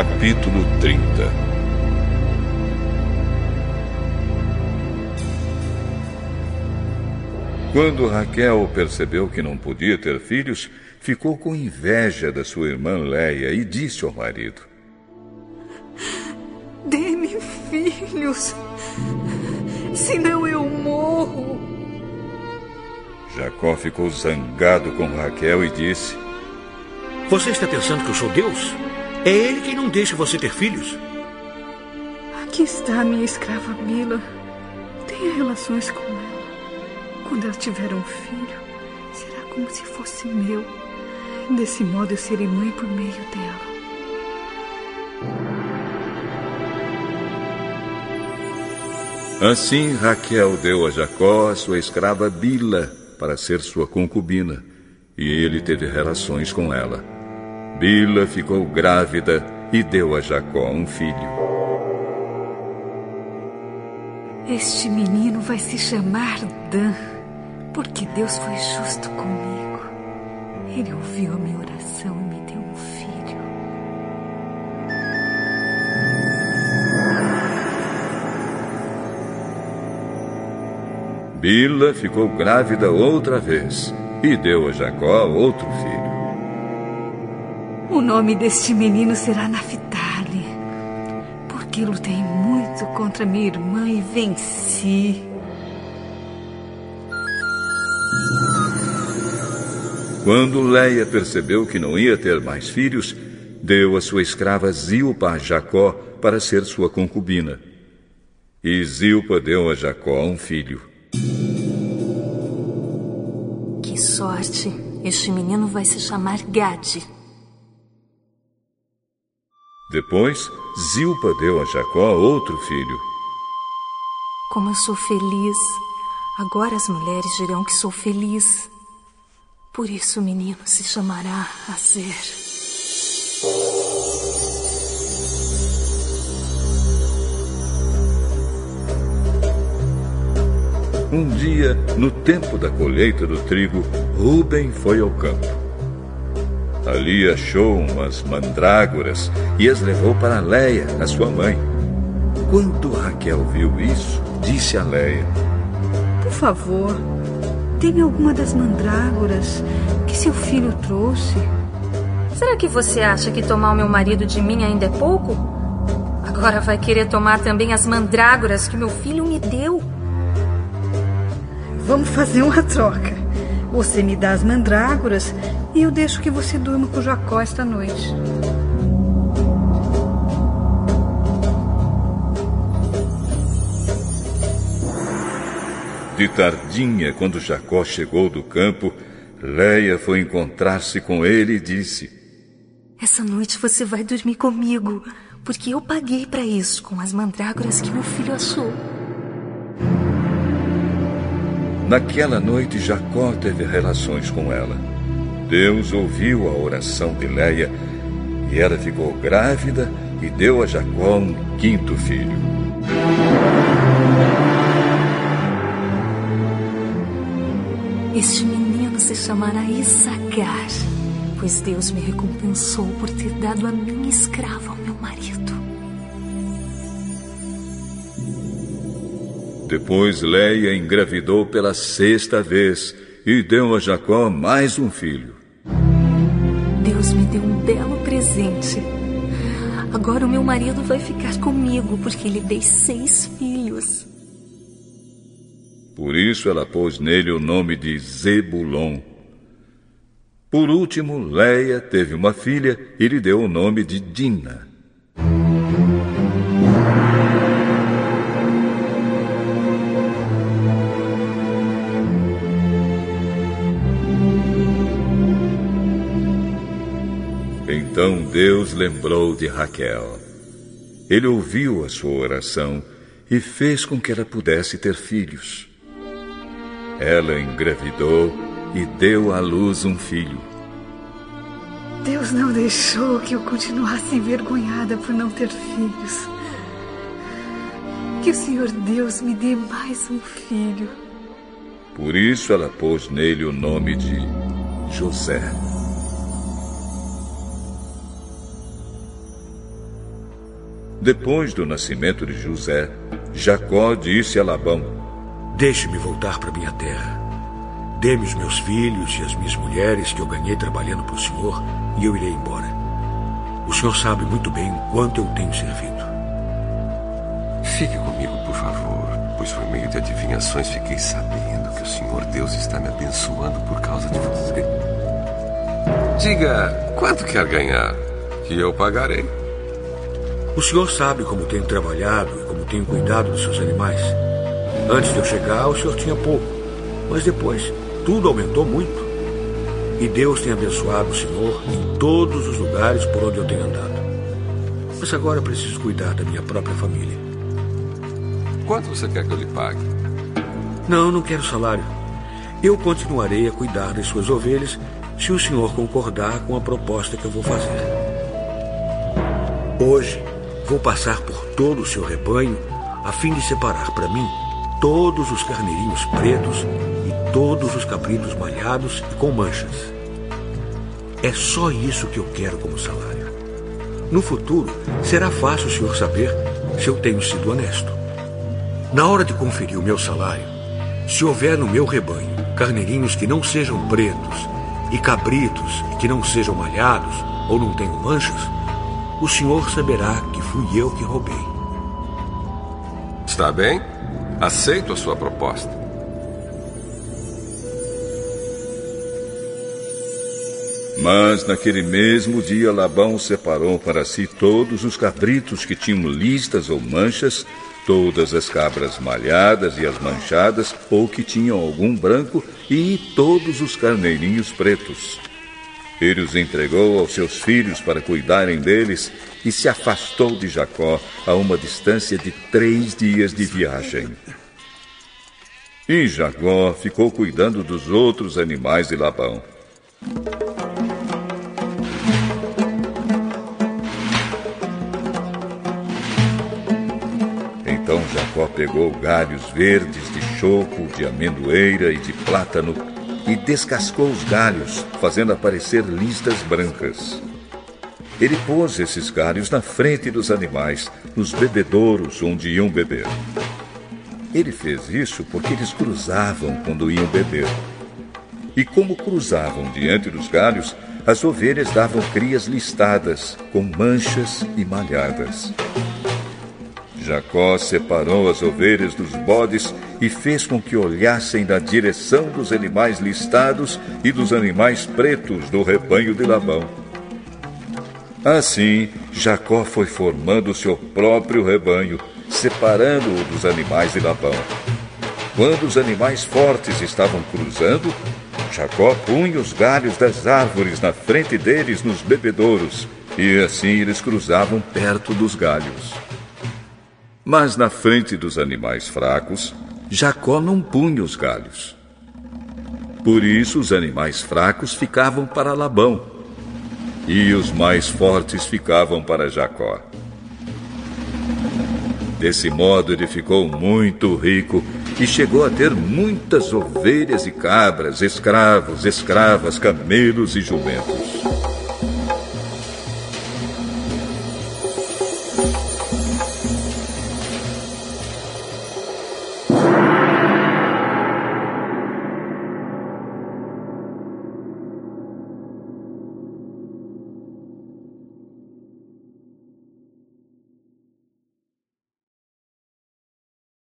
Capítulo 30 Quando Raquel percebeu que não podia ter filhos, ficou com inveja da sua irmã Leia e disse ao marido: Dê-me filhos, senão eu morro. Jacó ficou zangado com Raquel e disse: Você está pensando que eu sou Deus? É ele quem não deixa você ter filhos. Aqui está a minha escrava Bila. Tenha relações com ela. Quando ela tiver um filho, será como se fosse meu. Desse modo eu serei mãe por meio dela. Assim Raquel deu a Jacó a sua escrava Bila para ser sua concubina, e ele teve relações com ela. Bila ficou grávida e deu a Jacó um filho. Este menino vai se chamar Dan, porque Deus foi justo comigo. Ele ouviu a minha oração e me deu um filho. Bila ficou grávida outra vez e deu a Jacó outro filho. O nome deste menino será Naphtali, porque lutei muito contra minha irmã e venci. Quando Leia percebeu que não ia ter mais filhos, deu a sua escrava Zilpa a Jacó para ser sua concubina. E Zilpa deu a Jacó um filho. Que sorte! Este menino vai se chamar Gade. Depois, Zilpa deu a Jacó outro filho. Como eu sou feliz. Agora as mulheres dirão que sou feliz. Por isso o menino se chamará Azer. Um dia, no tempo da colheita do trigo, Ruben foi ao campo. Ali achou umas mandrágoras e as levou para Leia, a sua mãe. Quando Raquel viu isso, disse a Leia: Por favor, dê-me alguma das mandrágoras que seu filho trouxe. Será que você acha que tomar o meu marido de mim ainda é pouco? Agora vai querer tomar também as mandrágoras que meu filho me deu. Vamos fazer uma troca. Você me dá as mandrágoras e eu deixo que você durma com Jacó esta noite. De tardinha, quando Jacó chegou do campo, Leia foi encontrar-se com ele e disse: Essa noite você vai dormir comigo, porque eu paguei para isso com as mandrágoras que meu filho achou. Naquela noite, Jacó teve relações com ela. Deus ouviu a oração de Leia e ela ficou grávida e deu a Jacó um quinto filho. Este menino se chamará Isacar, pois Deus me recompensou por ter dado a minha escrava ao meu marido. Depois Leia engravidou pela sexta vez e deu a Jacó mais um filho. Deus me deu um belo presente. Agora o meu marido vai ficar comigo porque lhe dei seis filhos. Por isso ela pôs nele o nome de Zebulon. Por último, Leia teve uma filha e lhe deu o nome de Dina. Então Deus lembrou de Raquel. Ele ouviu a sua oração e fez com que ela pudesse ter filhos. Ela engravidou e deu à luz um filho. Deus não deixou que eu continuasse envergonhada por não ter filhos. Que o Senhor Deus me dê mais um filho. Por isso ela pôs nele o nome de José. Depois do nascimento de José, Jacó disse a Labão: Deixe-me voltar para minha terra. Dê-me os meus filhos e as minhas mulheres que eu ganhei trabalhando para o Senhor e eu irei embora. O Senhor sabe muito bem quanto eu tenho servido. Fique comigo, por favor, pois por meio de adivinhações fiquei sabendo que o Senhor Deus está me abençoando por causa de você. Diga quanto quer ganhar, que eu pagarei. O senhor sabe como tenho trabalhado e como tenho cuidado dos seus animais. Antes de eu chegar, o senhor tinha pouco, mas depois tudo aumentou muito. E Deus tem abençoado o senhor em todos os lugares por onde eu tenho andado. Mas agora preciso cuidar da minha própria família. Quanto você quer que eu lhe pague? Não, não quero salário. Eu continuarei a cuidar das suas ovelhas se o senhor concordar com a proposta que eu vou fazer. Hoje, Vou passar por todo o seu rebanho a fim de separar para mim todos os carneirinhos pretos e todos os cabritos malhados e com manchas. É só isso que eu quero como salário. No futuro, será fácil o senhor saber se eu tenho sido honesto. Na hora de conferir o meu salário, se houver no meu rebanho carneirinhos que não sejam pretos e cabritos que não sejam malhados ou não tenham manchas, o senhor saberá que fui eu que roubei. Está bem? Aceito a sua proposta. Mas naquele mesmo dia Labão separou para si todos os cabritos que tinham listas ou manchas, todas as cabras malhadas e as manchadas, ou que tinham algum branco, e todos os carneirinhos pretos. Ele os entregou aos seus filhos para cuidarem deles e se afastou de Jacó a uma distância de três dias de viagem. E Jacó ficou cuidando dos outros animais de Labão. Então Jacó pegou galhos verdes de choco, de amendoeira e de plátano e descascou os galhos, fazendo aparecer listas brancas. Ele pôs esses galhos na frente dos animais, nos bebedouros onde iam beber. Ele fez isso porque eles cruzavam quando iam beber. E como cruzavam diante dos galhos, as ovelhas davam crias listadas, com manchas e malhadas. Jacó separou as ovelhas dos bodes e fez com que olhassem na direção dos animais listados e dos animais pretos do rebanho de Labão. Assim, Jacó foi formando seu próprio rebanho, separando-o dos animais de Labão. Quando os animais fortes estavam cruzando, Jacó punha os galhos das árvores na frente deles nos bebedouros, e assim eles cruzavam perto dos galhos. Mas na frente dos animais fracos, Jacó não punha os galhos. Por isso os animais fracos ficavam para Labão, e os mais fortes ficavam para Jacó. Desse modo ele ficou muito rico e chegou a ter muitas ovelhas e cabras, escravos, escravas, camelos e jumentos.